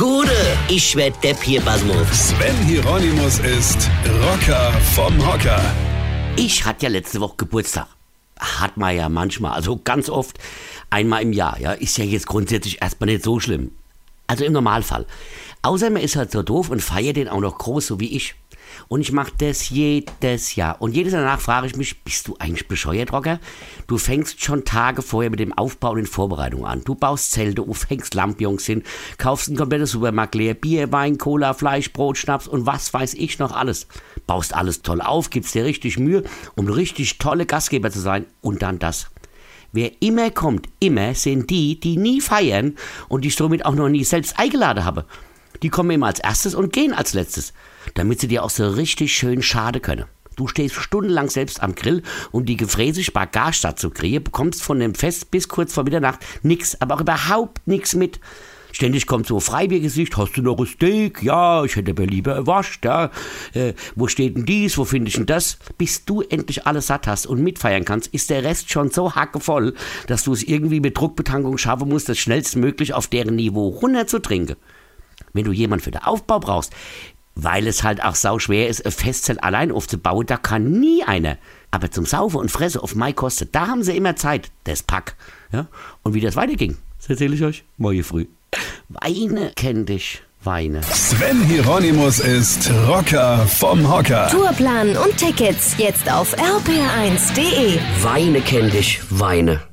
Gude, ich werd Depp hier, Basmus. Sven Hieronymus ist Rocker vom Hocker. Ich hatte ja letzte Woche Geburtstag. Hat man ja manchmal, also ganz oft, einmal im Jahr. Ja, ist ja jetzt grundsätzlich erstmal nicht so schlimm. Also im Normalfall. Außer man ist halt so doof und feiert den auch noch groß, so wie ich. Und ich mache das jedes Jahr. Und jedes Jahr danach frage ich mich, bist du eigentlich bescheuert, Rocker? Du fängst schon Tage vorher mit dem Aufbau und den Vorbereitungen an. Du baust Zelte, du fängst Lampions hin, kaufst ein komplettes Supermarkt leer, Bier, Wein, Cola, Fleisch, Brot, Schnaps und was weiß ich noch alles. Baust alles toll auf, gibst dir richtig Mühe, um richtig tolle Gastgeber zu sein. Und dann das. Wer immer kommt, immer sind die, die nie feiern und die ich somit auch noch nie selbst eingeladen habe. Die kommen immer als erstes und gehen als letztes, damit sie dir auch so richtig schön schade können. Du stehst stundenlang selbst am Grill, um die gefräße Spagat zu kriegen, bekommst von dem Fest bis kurz vor Mitternacht nix, aber auch überhaupt nix mit. Ständig kommt so Freibiergesicht, hast du noch ein Steak? Ja, ich hätte aber lieber erwascht, ja. Äh, wo steht denn dies? Wo finde ich denn das? Bis du endlich alles satt hast und mitfeiern kannst, ist der Rest schon so hackevoll, dass du es irgendwie mit Druckbetankung schaffen musst, das schnellstmöglich auf deren Niveau runter zu trinken wenn du jemanden für den Aufbau brauchst, weil es halt auch sau schwer ist, ein Festzelt allein aufzubauen, da kann nie einer. Aber zum Saufen und Fressen auf Mai kostet, da haben sie immer Zeit, das Pack. Ja? Und wie das weiterging, das erzähle ich euch morgen früh. Weine kenn dich, Weine. Sven Hieronymus ist Rocker vom Hocker. Tourplan und Tickets jetzt auf rpr1.de. Weine kenn dich, Weine.